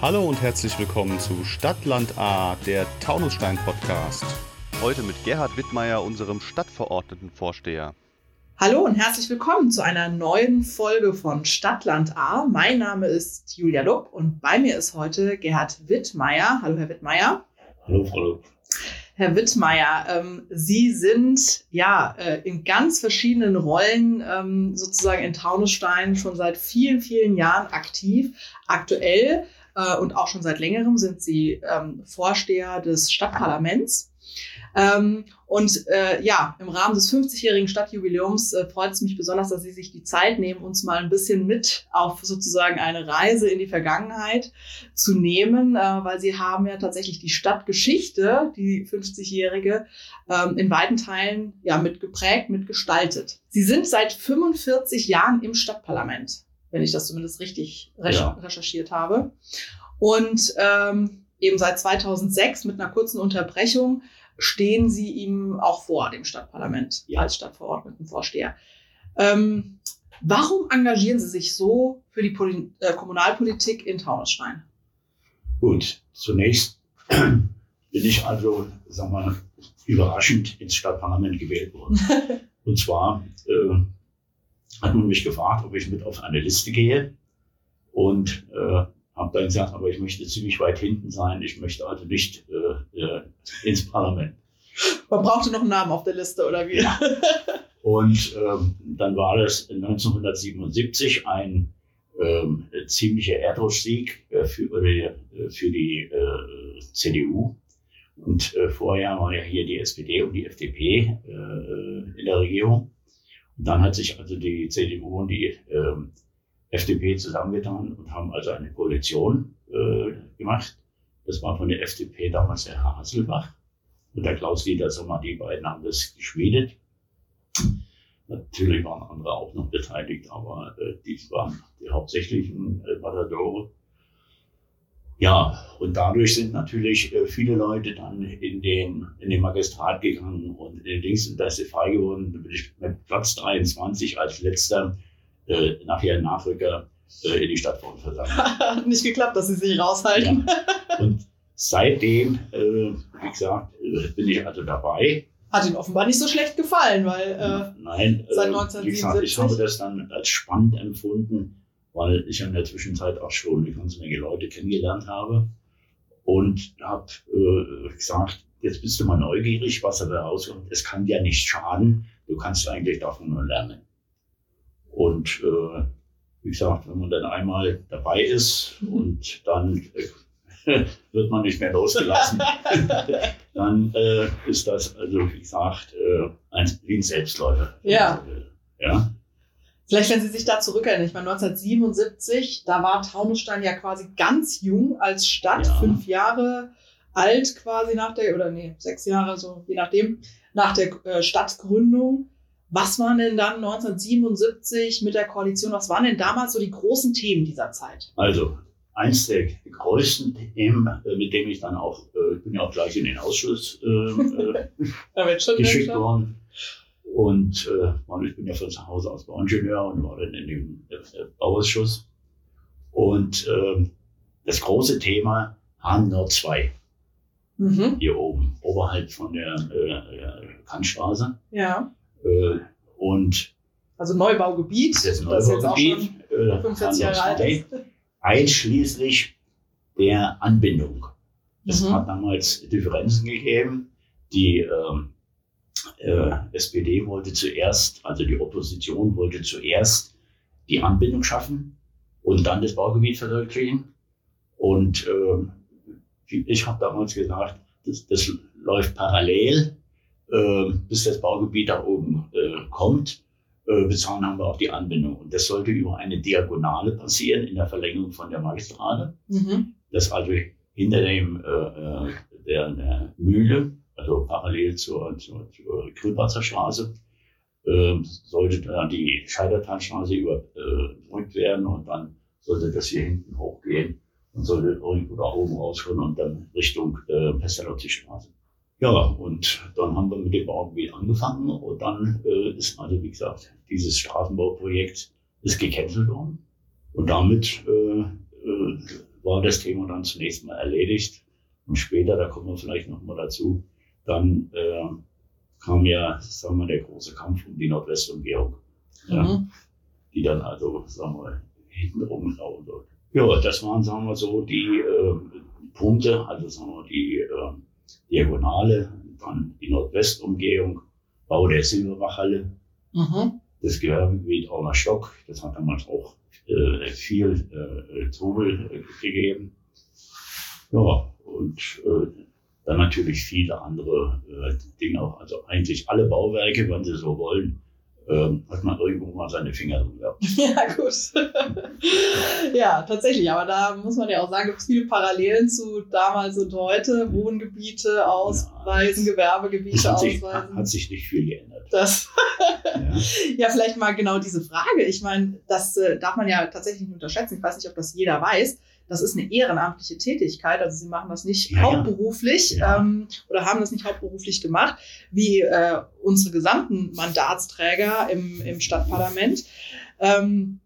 Hallo und herzlich willkommen zu Stadtland A, der Taunusstein Podcast. Heute mit Gerhard Wittmeier, unserem Stadtverordnetenvorsteher. Hallo und herzlich willkommen zu einer neuen Folge von Stadtland A. Mein Name ist Julia Lupp und bei mir ist heute Gerhard Wittmeier. Hallo, Herr Wittmeier. Hallo, Frau Lupp. Herr Wittmeier, ähm, Sie sind ja äh, in ganz verschiedenen Rollen ähm, sozusagen in Taunusstein schon seit vielen, vielen Jahren aktiv. Aktuell äh, und auch schon seit längerem sind Sie ähm, Vorsteher des Stadtparlaments. Ähm, und äh, ja, im Rahmen des 50-jährigen Stadtjubiläums äh, freut es mich besonders, dass Sie sich die Zeit nehmen, uns mal ein bisschen mit auf sozusagen eine Reise in die Vergangenheit zu nehmen, äh, weil Sie haben ja tatsächlich die Stadtgeschichte, die 50-jährige, ähm, in weiten Teilen ja mitgeprägt, mitgestaltet. Sie sind seit 45 Jahren im Stadtparlament, wenn ich das zumindest richtig recher ja. recherchiert habe. Und ähm, eben seit 2006 mit einer kurzen Unterbrechung stehen sie ihm auch vor, dem Stadtparlament, ja. als Stadtverordnetenvorsteher. Ähm, warum engagieren Sie sich so für die Poli äh, Kommunalpolitik in Taunusstein? Gut, zunächst bin ich also, sagen wir, überraschend ins Stadtparlament gewählt worden. Und zwar äh, hat man mich gefragt, ob ich mit auf eine Liste gehe. Und äh, habe dann gesagt, aber ich möchte ziemlich weit hinten sein. Ich möchte also nicht äh, äh, ins Parlament. Man brauchte noch einen Namen auf der Liste, oder wie? Ja. Und ähm, dann war das 1977 ein ähm, ziemlicher Erdrutschsieg äh, für, äh, für die äh, CDU. Und äh, vorher war ja hier die SPD und die FDP äh, in der Regierung. Und dann hat sich also die CDU und die ähm, FDP zusammengetan und haben also eine Koalition äh, gemacht. Das war von der FDP damals der Herr Hasselbach und der Klaus Sommer. Die beiden haben das geschmiedet. Natürlich waren andere auch noch beteiligt, aber äh, dies waren die hauptsächlichen äh, Matadore. Ja, und dadurch sind natürlich äh, viele Leute dann in den, in den Magistrat gegangen und in den Dings, und da ist sie frei geworden. Da bin ich mit Platz 23 als letzter äh, nachher Nachrücker äh, in die Stadtverordnetenversammlung. Hat nicht geklappt, dass sie sich raushalten. Ja. Und seitdem, äh, wie gesagt, äh, bin ich also dabei. Hat Ihnen offenbar nicht so schlecht gefallen, weil äh, Nein, seit 1977. Wie gesagt, ich habe das dann als spannend empfunden, weil ich in der Zwischenzeit auch schon eine ganze Menge Leute kennengelernt habe und habe äh, gesagt, jetzt bist du mal neugierig, was dabei rauskommt. Es kann dir nicht schaden, du kannst eigentlich davon nur lernen. Und äh, wie gesagt, wenn man dann einmal dabei ist und dann äh, wird man nicht mehr losgelassen, dann äh, ist das, also wie gesagt, äh, ein, wie ein Selbstläufer. Ja. Äh, ja. Vielleicht, wenn Sie sich da zurückerinnern, ich meine 1977, da war Taunusstein ja quasi ganz jung als Stadt, ja. fünf Jahre alt quasi nach der, oder nee, sechs Jahre, so je nachdem, nach der äh, Stadtgründung. Was waren denn dann 1977 mit der Koalition, was waren denn damals so die großen Themen dieser Zeit? Also, eins der größten Themen, äh, mit dem ich dann auch, äh, ich bin ja auch gleich in den Ausschuss äh, geschickt worden. Und äh, ich bin ja von zu Hause aus Bauingenieur und war dann in dem äh, Bauausschuss. Und äh, das große Thema Hahn Nord 2. Mhm. Hier oben, oberhalb von der äh, Kantstraße. Ja. Äh, und also Neubaugebiet, das, Neubaugebiet, das jetzt auch schon 45 Jahre alt ist. Einschließlich der Anbindung. Es mhm. hat damals Differenzen gegeben. Die ähm, äh, SPD wollte zuerst, also die Opposition wollte zuerst die Anbindung schaffen und dann das Baugebiet verwirklichen. Und äh, ich habe damals gesagt, das, das läuft parallel äh, bis das Baugebiet da oben äh, kommt. Äh, bezahlen haben wir auch die Anbindung. Und das sollte über eine Diagonale passieren in der Verlängerung von der Magistrale. Mhm. Das also hinter dem äh, äh, der, der Mühle, also parallel zur, zur, zur Grünwasserstraße, äh, sollte dann die Scheidertalstraße überbrückt äh, werden und dann sollte das hier hinten hochgehen und sollte irgendwo da oben rauskommen und dann Richtung äh, Pestalozzi-Straße. Ja, und dann haben wir mit dem Baugebiet angefangen und dann äh, ist also, wie gesagt, dieses Straßenbauprojekt ist gecancelt worden. Und damit äh, äh, war das Thema dann zunächst mal erledigt. Und später, da kommen wir vielleicht noch mal dazu, dann äh, kam ja, sagen wir, der große Kampf um die Nordwestumgehung. Ja, mhm. Die dann also, sagen wir, hinten rumlaufen sollte. Ja, das waren, sagen wir so, die äh, Punkte, also sagen wir, die äh, Diagonale, dann die Nordwestumgehung, Bau der Silberbachhalle, mhm. das Gewerbegebiet Auner Stock, das hat damals auch äh, viel äh, Trubel äh, gegeben. Ja, und äh, dann natürlich viele andere äh, Dinge auch. Also eigentlich alle Bauwerke, wenn Sie so wollen, ähm, hat man irgendwo mal seine Finger drin gehabt. Ja, gut. ja, tatsächlich. Aber da muss man ja auch sagen, gibt es viele Parallelen zu damals und heute. Wohngebiete ausweisen, ja. Gewerbegebiete hat sich, ausweisen. Hat sich nicht viel geändert. Das ja. ja. vielleicht mal genau diese Frage. Ich meine, das äh, darf man ja tatsächlich nicht unterschätzen. Ich weiß nicht, ob das jeder weiß das ist eine ehrenamtliche Tätigkeit. Also sie machen das nicht ja, hauptberuflich ja. Ähm, oder haben das nicht hauptberuflich gemacht, wie äh, unsere gesamten Mandatsträger im, im Stadtparlament. Ähm,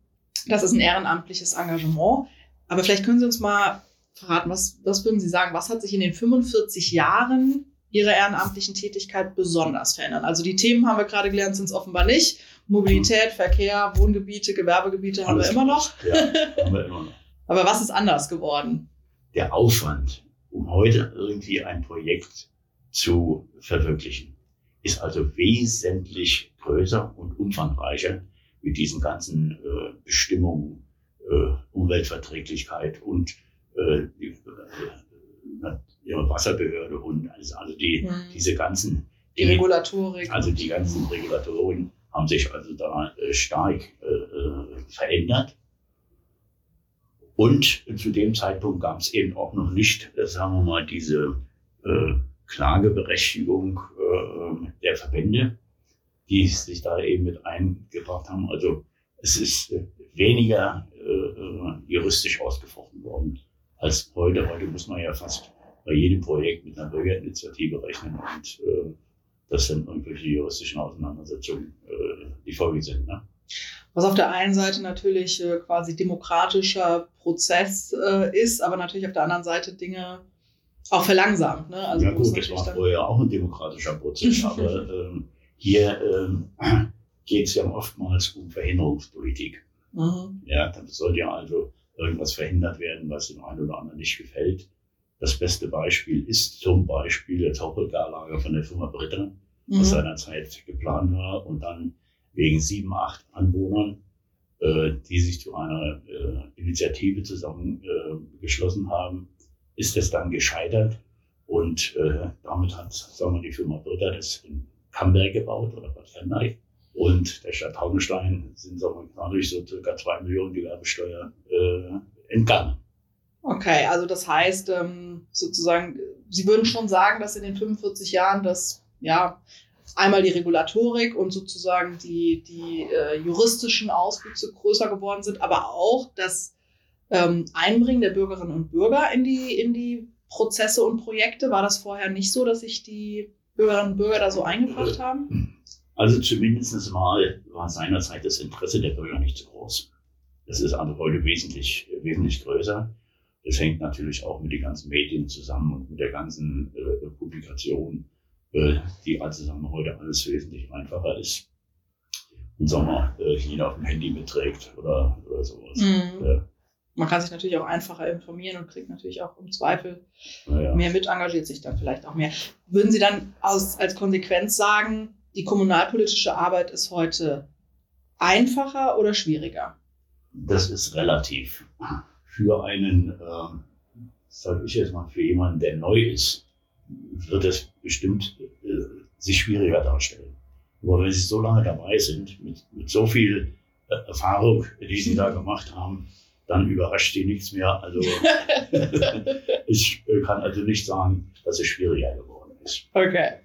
das ist ein ehrenamtliches Engagement. Aber vielleicht können Sie uns mal verraten, was, was würden Sie sagen, was hat sich in den 45 Jahren Ihrer ehrenamtlichen Tätigkeit besonders verändert? Also die Themen haben wir gerade gelernt, sind es offenbar nicht. Mobilität, Verkehr, Wohngebiete, Gewerbegebiete haben wir immer noch. Ja, haben wir immer noch. Aber was ist anders geworden? Der Aufwand, um heute irgendwie ein Projekt zu verwirklichen, ist also wesentlich größer und umfangreicher mit diesen ganzen äh, Bestimmungen, äh, Umweltverträglichkeit und äh, äh, ihre Wasserbehörde und also, also die, hm. diese ganzen die Regulatorik. Also die ganzen Regulatorien haben sich also da äh, stark äh, äh verändert. Und zu dem Zeitpunkt gab es eben auch noch nicht, äh, sagen wir mal, diese äh, Klageberechtigung der Verbände, die sich da eben mit eingebracht haben. Also es ist weniger juristisch ausgefochten worden als heute. Heute muss man ja fast bei jedem Projekt mit einer Bürgerinitiative rechnen und äh, das sind irgendwelche juristischen Auseinandersetzungen, äh, die Folge sind. Ne? Was auf der einen Seite natürlich äh, quasi demokratischer Prozess äh, ist, aber natürlich auf der anderen Seite Dinge auch verlangsamt. Ne? Also ja gut, das war vorher auch ein demokratischer Prozess, aber ähm, hier ähm, geht es ja oftmals um Verhinderungspolitik. Mhm. Ja, dann soll ja also irgendwas verhindert werden, was dem einen oder anderen nicht gefällt. Das beste Beispiel ist zum Beispiel der Tauchgarlager von der Firma Britta, mhm. was seinerzeit geplant war und dann wegen sieben, acht Anwohnern, äh, die sich zu einer äh, Initiative zusammengeschlossen äh, haben, ist es dann gescheitert. Und äh, damit hat, sagen wir, die Firma Britta das in Camberg gebaut oder Bad Fernreich. Und der Stadt Hauenstein sind, sagen wir, dadurch so circa zwei Millionen Gewerbesteuer äh, entgangen. Okay, also das heißt ähm, sozusagen, Sie würden schon sagen, dass in den 45 Jahren das ja einmal die Regulatorik und sozusagen die, die äh, juristischen Auswüchse größer geworden sind, aber auch das ähm, Einbringen der Bürgerinnen und Bürger in die, in die Prozesse und Projekte. War das vorher nicht so, dass sich die Bürgerinnen und Bürger da so eingebracht haben? Also zumindest mal war seinerzeit das Interesse der Bürger nicht so groß. Das ist also heute wesentlich, wesentlich größer. Das hängt natürlich auch mit den ganzen Medien zusammen und mit der ganzen äh, Publikation äh, die also sagen wir, heute alles wesentlich einfacher ist. Und sagen wir, äh, jeder auf dem Handy mitträgt oder, oder sowas. Mhm. Ja. Man kann sich natürlich auch einfacher informieren und kriegt natürlich auch im Zweifel ja. mehr mit, engagiert sich dann vielleicht auch mehr. Würden Sie dann aus, als Konsequenz sagen, die kommunalpolitische Arbeit ist heute einfacher oder schwieriger? Das ist relativ. Für einen, äh, sage ich jetzt mal, für jemanden, der neu ist, wird es bestimmt äh, sich schwieriger darstellen. Aber wenn Sie so lange dabei sind, mit, mit so viel äh, Erfahrung, die Sie da gemacht haben, dann überrascht Sie nichts mehr. Also ich äh, kann also nicht sagen, dass es schwieriger geworden ist. Okay.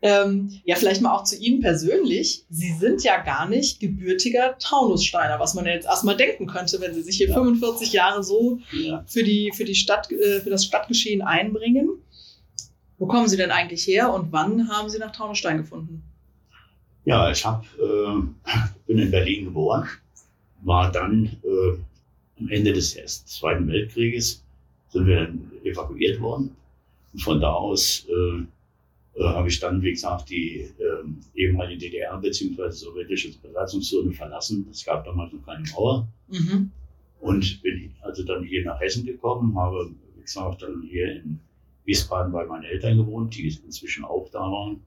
Ähm, ja, vielleicht mal auch zu Ihnen persönlich. Sie sind ja gar nicht gebürtiger Taunussteiner, was man ja jetzt erstmal denken könnte, wenn Sie sich hier ja. 45 Jahre so ja. für, die, für, die Stadt, äh, für das Stadtgeschehen einbringen. Wo kommen Sie denn eigentlich her und wann haben Sie nach Taunusstein gefunden? Ja, ich hab, äh, bin in Berlin geboren, war dann äh, am Ende des Ersten, Zweiten Weltkrieges sind wir dann evakuiert worden. Und von da aus äh, äh, habe ich dann, wie gesagt, die äh, ehemalige DDR bzw. sowjetische Besatzungszone verlassen. Es gab damals noch keine Mauer. Mhm. Und bin also dann hier nach Hessen gekommen, habe, wie gesagt, dann hier in Wiesbaden bei meinen Eltern gewohnt, die inzwischen auch da waren.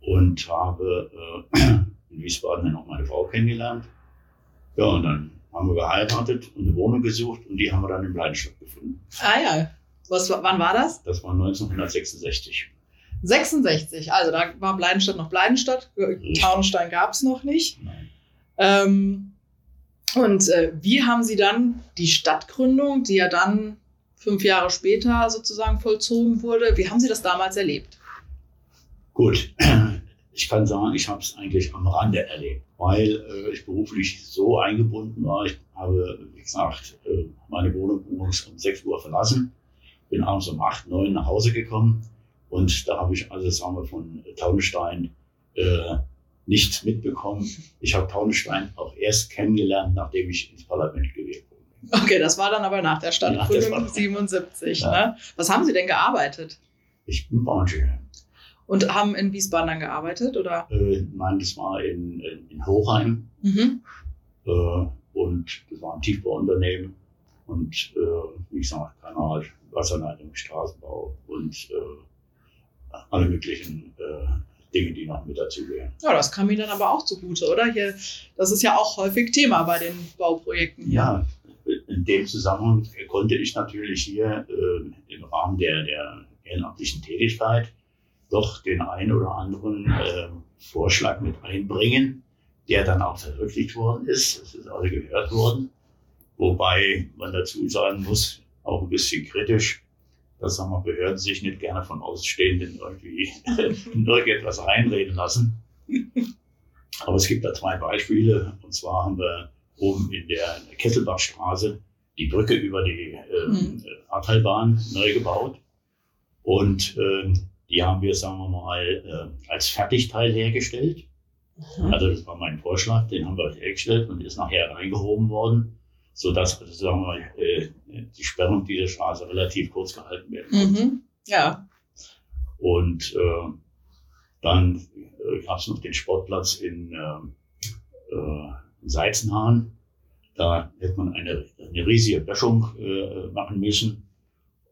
Und habe äh, in Wiesbaden dann auch meine Frau kennengelernt. Ja, und dann haben wir geheiratet und eine Wohnung gesucht und die haben wir dann in Bleidenstadt gefunden. Ah ja. Was, wann war das? Das war 1966. 66, also da war Bleidenstadt noch Bleidenstadt. Taunstein gab es noch nicht. Ähm, und äh, wie haben Sie dann die Stadtgründung, die ja dann fünf Jahre später sozusagen vollzogen wurde, wie haben Sie das damals erlebt? Gut, ich kann sagen, ich habe es eigentlich am Rande erlebt, weil äh, ich beruflich so eingebunden war. Ich habe, wie gesagt, äh, meine Wohnung morgens um 6 Uhr verlassen, bin abends um 8, 9 nach Hause gekommen und da habe ich also, sagen wir, von Taunstein äh, nichts mitbekommen. Ich habe Taunstein auch erst kennengelernt, nachdem ich ins Parlament gewählt wurde. Okay, das war dann aber nach der Stadtgründung ja, 77. Ja. Ne? Was haben Sie denn gearbeitet? Ich bin Bauingenieur. Und haben in Wiesbaden dann gearbeitet, oder? Äh, nein, das war in, in, Hochheim. Mhm. Äh, und das war ein Tiefbauunternehmen. Und äh, wie gesagt, Kanal, Wasserleitung, Straßenbau und äh, alle möglichen äh, Dinge, die noch mit dazugehören. Ja, das kam Ihnen dann aber auch zugute, oder? Hier, das ist ja auch häufig Thema bei den Bauprojekten. Hier. Ja, in dem Zusammenhang konnte ich natürlich hier äh, im Rahmen der, der ehrenamtlichen Tätigkeit doch den einen oder anderen äh, Vorschlag mit einbringen, der dann auch verwirklicht worden ist. Es ist alle gehört worden. Wobei man dazu sagen muss, auch ein bisschen kritisch, dass sagen wir, Behörden sich nicht gerne von Ausstehenden irgendwie irgendetwas reinreden lassen. Aber es gibt da zwei Beispiele. Und zwar haben wir oben in der Kesselbachstraße die Brücke über die äh, mhm. Ahrtalbahn neu gebaut. Und äh, die haben wir, sagen wir mal, äh, als Fertigteil hergestellt. Mhm. Also das war mein Vorschlag, den haben wir hergestellt und ist nachher reingehoben worden, sodass, also, sagen wir äh, die Sperrung dieser Straße relativ kurz gehalten werden konnte. Mhm. Ja. Und äh, dann äh, gab es noch den Sportplatz in, äh, äh, in Seizenhahn. Da hätte man eine, eine riesige Böschung äh, machen müssen.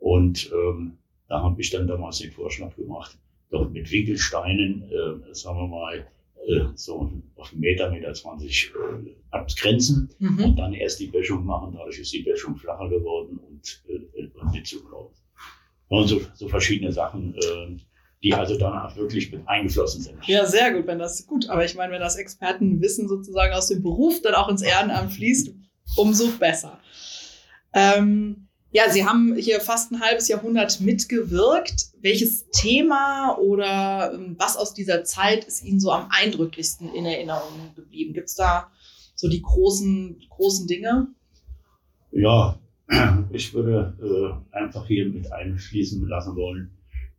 Und ähm, da habe ich dann damals den Vorschlag gemacht, doch mit Winkelsteinen, äh, sagen wir mal, äh, so auf einen Meter, Meter 20 äh, abgrenzen mhm. und dann erst die Böschung machen. Dadurch ist die Böschung flacher geworden und, äh, und nicht zugelaufen. Und so, so verschiedene Sachen, äh, die also danach wirklich mit eingeflossen sind. Ja, sehr gut, wenn das gut. Aber ich meine, wenn das Expertenwissen sozusagen aus dem Beruf dann auch ins Ehrenamt fließt, umso besser. Ähm, ja, Sie haben hier fast ein halbes Jahrhundert mitgewirkt. Welches Thema oder ähm, was aus dieser Zeit ist Ihnen so am eindrücklichsten in Erinnerung geblieben? Gibt es da so die großen, großen Dinge? Ja, ich würde äh, einfach hier mit einfließen lassen wollen,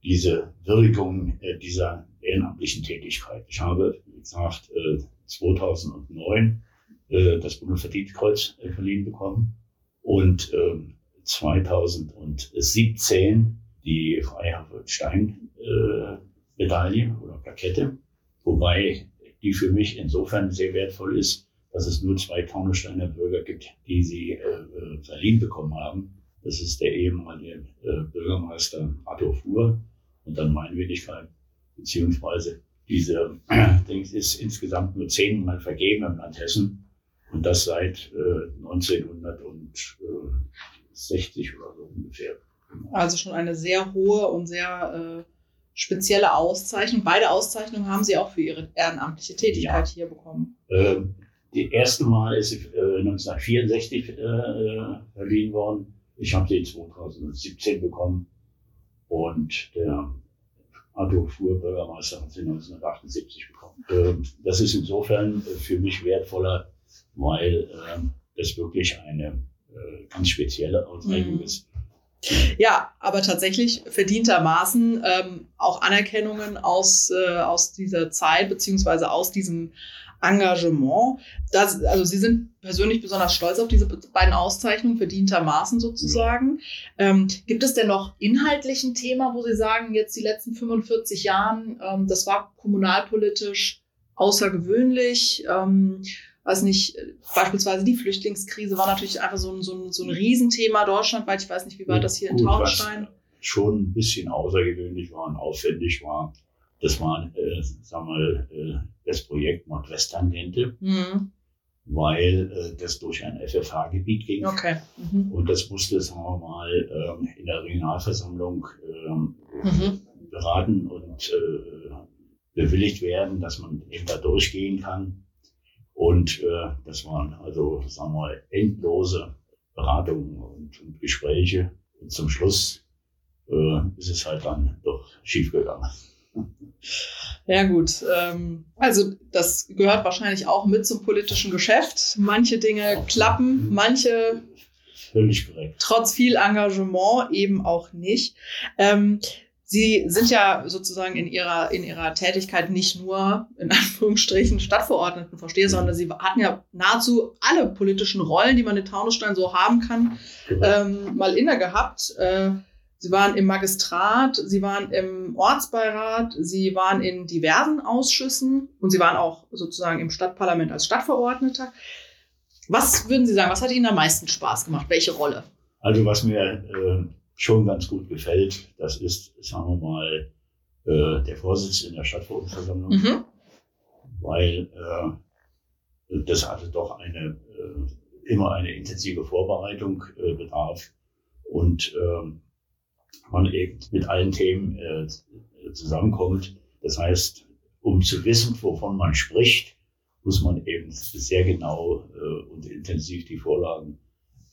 diese Würdigung äh, dieser ehrenamtlichen Tätigkeit. Ich habe, wie gesagt, äh, 2009 äh, das Bundesverdienstkreuz äh, verliehen bekommen und ähm, 2017 die Freiherr-Stein-Medaille äh, oder Plakette, wobei die für mich insofern sehr wertvoll ist, dass es nur zwei Taunussteiner Bürger gibt, die sie äh, äh, verliehen bekommen haben. Das ist der ehemalige äh, Bürgermeister Arthur Fuhr. Und dann meine Wenigkeit, beziehungsweise diese äh, Dings ist insgesamt nur zehnmal vergeben im Land Hessen. Und das seit äh, 1900 und äh, 60 oder so ungefähr. Also schon eine sehr hohe und sehr äh, spezielle Auszeichnung. Beide Auszeichnungen haben Sie auch für Ihre ehrenamtliche Tätigkeit ja. hier bekommen. Ähm, die erste Mal ist sie äh, 1964 äh, verliehen worden. Ich habe sie 2017 bekommen und der Arthur Fuhr, Bürgermeister, hat sie 1978 bekommen. Ähm, das ist insofern äh, für mich wertvoller, weil ähm, das wirklich eine äh, ganz spezielle Auszeichnung mhm. ist. Ja, aber tatsächlich verdientermaßen ähm, auch Anerkennungen aus, äh, aus dieser Zeit beziehungsweise aus diesem Engagement. Das, also Sie sind persönlich besonders stolz auf diese beiden Auszeichnungen, verdientermaßen sozusagen. Ähm, gibt es denn noch inhaltlich ein Thema, wo Sie sagen, jetzt die letzten 45 Jahren, ähm, das war kommunalpolitisch außergewöhnlich? Ähm, weiß nicht, beispielsweise die Flüchtlingskrise war natürlich einfach so ein, so ein, so ein Riesenthema deutschlandweit. Ich weiß nicht, wie war das hier in Taunusstein? Schon ein bisschen außergewöhnlich war und aufwendig war. Das war, äh, sagen wir, äh, das Projekt Nordwesttangente, mhm. weil äh, das durch ein FFH-Gebiet ging. Okay. Mhm. Und das musste, sagen wir mal, ähm, in der Regionalversammlung ähm, mhm. beraten und äh, bewilligt werden, dass man eben da durchgehen kann. Und äh, das waren also, sagen wir mal, endlose Beratungen und, und Gespräche. Und zum Schluss äh, ist es halt dann doch schiefgegangen. Ja gut, ähm, also das gehört wahrscheinlich auch mit zum politischen Geschäft. Manche Dinge klappen, manche völlig korrekt. Trotz viel Engagement eben auch nicht. Ähm, Sie sind ja sozusagen in ihrer, in ihrer Tätigkeit nicht nur in Anführungsstrichen Stadtverordneten verstehe, sondern sie hatten ja nahezu alle politischen Rollen, die man in Taunusstein so haben kann, ähm, mal inne gehabt. Äh, sie waren im Magistrat, sie waren im Ortsbeirat, sie waren in diversen Ausschüssen und sie waren auch sozusagen im Stadtparlament als Stadtverordneter. Was würden Sie sagen, was hat Ihnen am meisten Spaß gemacht? Welche Rolle? Also was mir äh, schon ganz gut gefällt, das ist, sagen wir mal, äh, der Vorsitzende der Stadtverordnetenversammlung, mhm. weil äh, das hatte doch eine äh, immer eine intensive Vorbereitung äh, bedarf und äh, man eben mit allen Themen äh, zusammenkommt. Das heißt, um zu wissen, wovon man spricht, muss man eben sehr genau äh, und intensiv die Vorlagen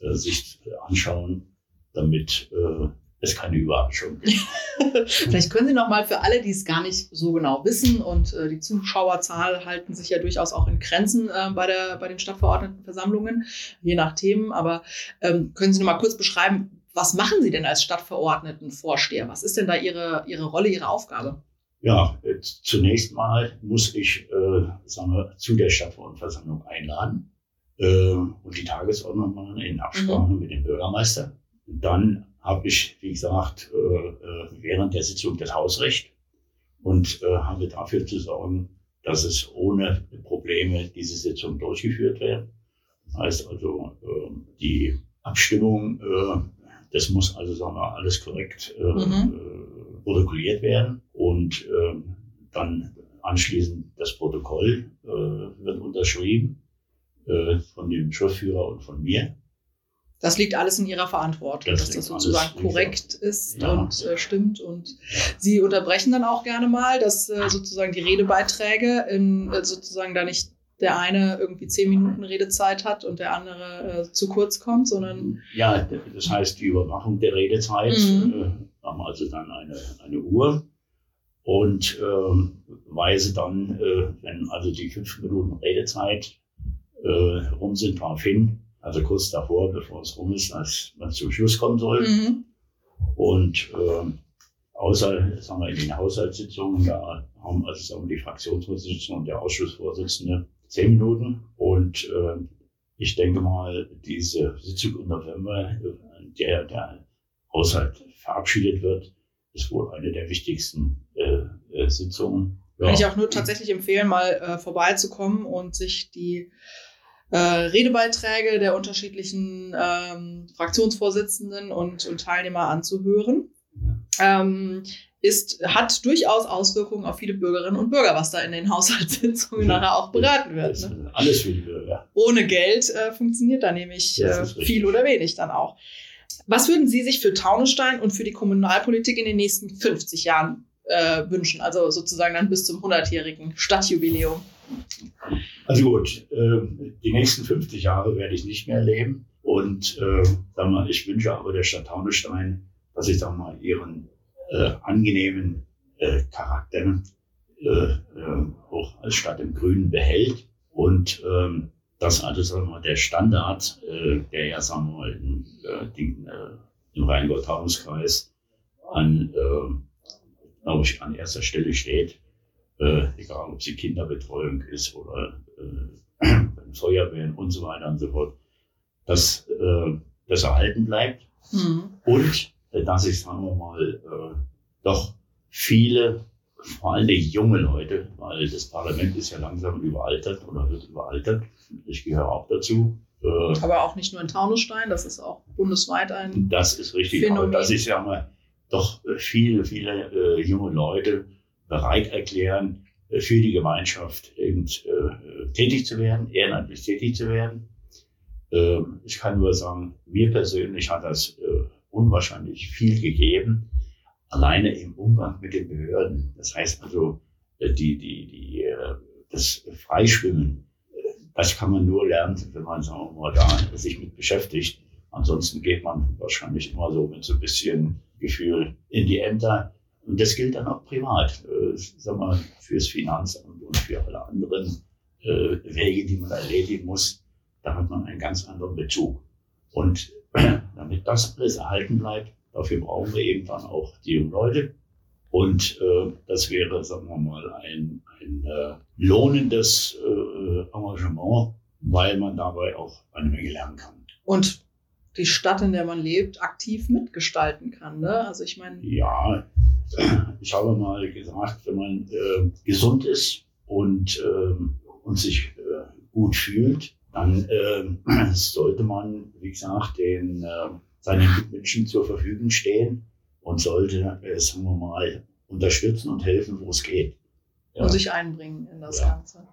äh, sich anschauen damit äh, es keine Überraschung gibt. Vielleicht können Sie noch mal für alle, die es gar nicht so genau wissen und äh, die Zuschauerzahl halten sich ja durchaus auch in Grenzen äh, bei, der, bei den Stadtverordnetenversammlungen, je nach Themen. Aber ähm, können Sie noch mal kurz beschreiben, was machen Sie denn als Stadtverordnetenvorsteher? Was ist denn da Ihre, Ihre Rolle, Ihre Aufgabe? Ja, äh, zunächst mal muss ich äh, sagen wir, zu der Stadtverordnetenversammlung einladen äh, und die Tagesordnung machen in Absprache mhm. mit dem Bürgermeister. Dann habe ich, wie gesagt, äh, äh, während der Sitzung das Hausrecht und äh, habe dafür zu sorgen, dass es ohne Probleme diese Sitzung durchgeführt wird. Das heißt also, die Abstimmung, das muss also sagen wir, alles korrekt mhm. protokolliert werden und dann anschließend das Protokoll wird unterschrieben von dem Schriftführer und von mir. Das liegt alles in Ihrer Verantwortung, das dass das sozusagen korrekt ist ja. und äh, stimmt. Und Sie unterbrechen dann auch gerne mal, dass äh, sozusagen die Redebeiträge in, äh, sozusagen da nicht der eine irgendwie zehn Minuten Redezeit hat und der andere äh, zu kurz kommt, sondern. Ja, das heißt, die Überwachung der Redezeit mhm. äh, haben also dann eine, eine Uhr und ähm, weise dann, äh, wenn also die fünf Minuten Redezeit rum sind, darauf hin, also kurz davor, bevor es rum ist, als man zum Schluss kommen soll. Mhm. Und äh, außer, sagen wir, in den Haushaltssitzungen, da haben also sagen wir, die Fraktionsvorsitzenden und der Ausschussvorsitzende zehn Minuten. Und äh, ich denke mal, diese Sitzung im November, in der der Haushalt verabschiedet wird, ist wohl eine der wichtigsten äh, äh, Sitzungen. Ja. Kann ich auch nur tatsächlich empfehlen, mal äh, vorbeizukommen und sich die äh, Redebeiträge der unterschiedlichen ähm, Fraktionsvorsitzenden und, und Teilnehmer anzuhören. Ähm, ist, hat durchaus Auswirkungen auf viele Bürgerinnen und Bürger, was da in den Haushaltssitzungen nachher auch beraten wird. Ne? Alles für die Bürger. Ohne Geld äh, funktioniert da nämlich äh, viel oder wenig dann auch. Was würden Sie sich für Taunusstein und für die Kommunalpolitik in den nächsten 50 Jahren äh, wünschen? Also sozusagen dann bis zum 100-jährigen Stadtjubiläum. Also gut, äh, die nächsten 50 Jahre werde ich nicht mehr leben. Und äh, sag mal, ich wünsche aber der Stadt Taunusstein, dass ich sag mal ihren äh, angenehmen äh, Charakter äh, äh, auch als Stadt im Grünen behält und ähm, dass also wir mal, der Standard, äh, der ja sagen wir mal in, äh, den, äh, im Rheingau-Taunus-Kreis an, äh, glaube ich, an erster Stelle steht, äh, egal ob sie Kinderbetreuung ist oder Feuerwehren und so weiter und so fort, dass äh, das erhalten bleibt mhm. und äh, dass ich, sagen wir mal, äh, doch viele, vor allem junge Leute, weil das Parlament ist ja langsam überaltert oder wird überaltert, ich gehöre auch dazu. Äh, aber auch nicht nur in Taunusstein, das ist auch bundesweit ein. Das ist richtig, Phänomen. aber das ist ja mal doch viele, viele äh, junge Leute bereit erklären, äh, für die Gemeinschaft eben äh, tätig zu werden, ehrenamtlich tätig zu werden. Ähm, ich kann nur sagen, mir persönlich hat das äh, unwahrscheinlich viel gegeben, alleine im Umgang mit den Behörden. Das heißt also, äh, die, die, die, äh, das Freischwimmen, das kann man nur lernen, wenn man sagen wir mal, da sich mit beschäftigt. Ansonsten geht man wahrscheinlich immer so mit so ein bisschen Gefühl in die Ämter. Und das gilt dann auch privat, äh, sag mal, fürs Finanzamt und für alle anderen äh, Wege, die man erledigen muss. Da hat man einen ganz anderen Bezug. Und damit das alles erhalten bleibt, dafür brauchen wir eben dann auch die jungen Leute. Und äh, das wäre, sagen wir mal, ein, ein äh, lohnendes äh, Engagement, weil man dabei auch eine Menge lernen kann. Und die Stadt, in der man lebt, aktiv mitgestalten kann. Ne? Also ich meine. Ja, ich habe mal gesagt, wenn man äh, gesund ist und, äh, und sich äh, gut fühlt, dann äh, sollte man, wie gesagt, den, äh, seinen Mitmenschen zur Verfügung stehen und sollte, sagen wir mal, unterstützen und helfen, wo es geht. Ja. Und sich einbringen in das ja. Ganze.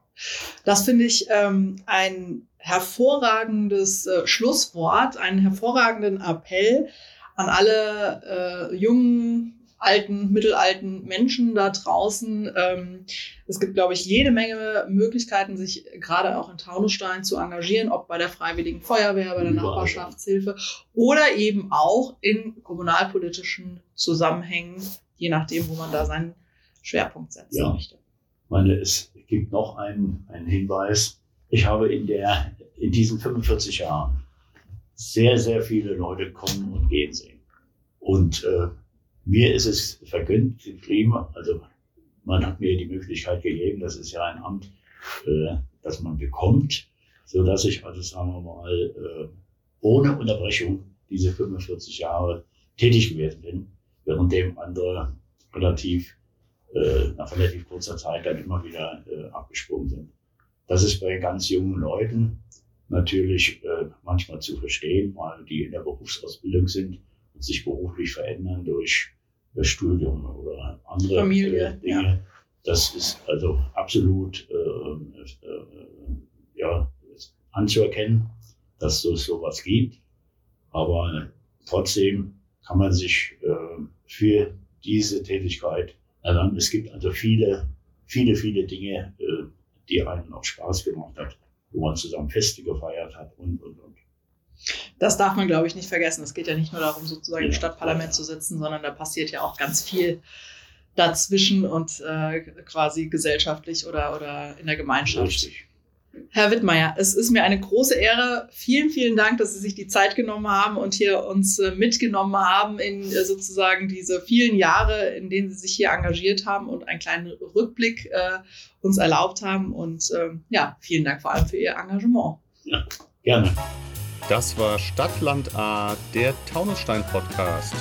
Das finde ich ähm, ein hervorragendes äh, Schlusswort, einen hervorragenden Appell an alle äh, jungen alten, mittelalten Menschen da draußen. Ähm, es gibt, glaube ich, jede Menge Möglichkeiten, sich gerade auch in Taunusstein zu engagieren, ob bei der Freiwilligen Feuerwehr, bei der Nachbarschaftshilfe oder eben auch in kommunalpolitischen Zusammenhängen, je nachdem, wo man da seinen Schwerpunkt setzen ja. möchte. Ich meine, es gibt noch einen, einen Hinweis. Ich habe in, der, in diesen 45 Jahren sehr, sehr viele Leute kommen und gehen sehen. Und äh, mir ist es vergönnt geblieben, also man hat mir die Möglichkeit gegeben, das ist ja ein Amt, äh, das man bekommt, so dass ich also sagen wir mal äh, ohne Unterbrechung diese 45 Jahre tätig gewesen bin, währenddem andere relativ äh, nach relativ kurzer Zeit dann immer wieder äh, abgesprungen sind. Das ist bei ganz jungen Leuten natürlich äh, manchmal zu verstehen, weil die in der Berufsausbildung sind sich beruflich verändern durch das Studium oder andere Familie, äh, Dinge. Ja. Das ist also absolut äh, äh, ja, anzuerkennen, dass es sowas gibt. Aber trotzdem kann man sich äh, für diese Tätigkeit erlangen. Es gibt also viele, viele, viele Dinge, äh, die einem auch Spaß gemacht hat, wo man zusammen Feste gefeiert hat und, und, und. Das darf man, glaube ich, nicht vergessen. Es geht ja nicht nur darum, sozusagen im Stadtparlament zu sitzen, sondern da passiert ja auch ganz viel dazwischen und äh, quasi gesellschaftlich oder, oder in der Gemeinschaft. Richtig. Herr Wittmeier, es ist mir eine große Ehre. Vielen, vielen Dank, dass Sie sich die Zeit genommen haben und hier uns äh, mitgenommen haben in äh, sozusagen diese vielen Jahre, in denen Sie sich hier engagiert haben und einen kleinen Rückblick äh, uns erlaubt haben. Und ähm, ja, vielen Dank vor allem für Ihr Engagement. Ja, gerne. Das war Stadtland A, der Taunusstein Podcast.